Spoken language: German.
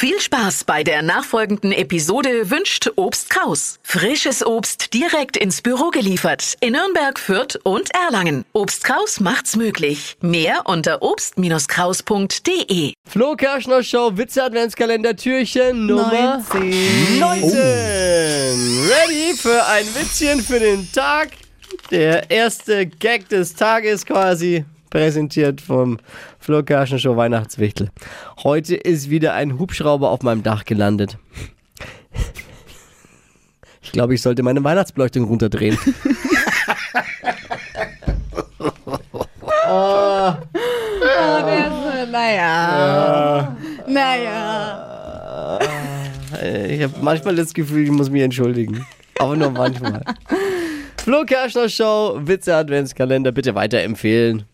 Viel Spaß bei der nachfolgenden Episode wünscht Obst Kraus. Frisches Obst direkt ins Büro geliefert in Nürnberg, Fürth und Erlangen. Obst Kraus macht's möglich. Mehr unter obst-kraus.de. Flo Kerschner Show, Witze Adventskalender Türchen Nummer 19. 19. Ready für ein Witzchen für den Tag. Der erste Gag des Tages quasi. Präsentiert vom Flo Kerschner Show Weihnachtswichtel. Heute ist wieder ein Hubschrauber auf meinem Dach gelandet. Ich glaube, ich sollte meine Weihnachtsbeleuchtung runterdrehen. Naja. Naja. Ich habe manchmal das Gefühl, ich muss mich entschuldigen. Aber nur manchmal. Flo Kerschner Show, Witze Adventskalender, bitte weiterempfehlen.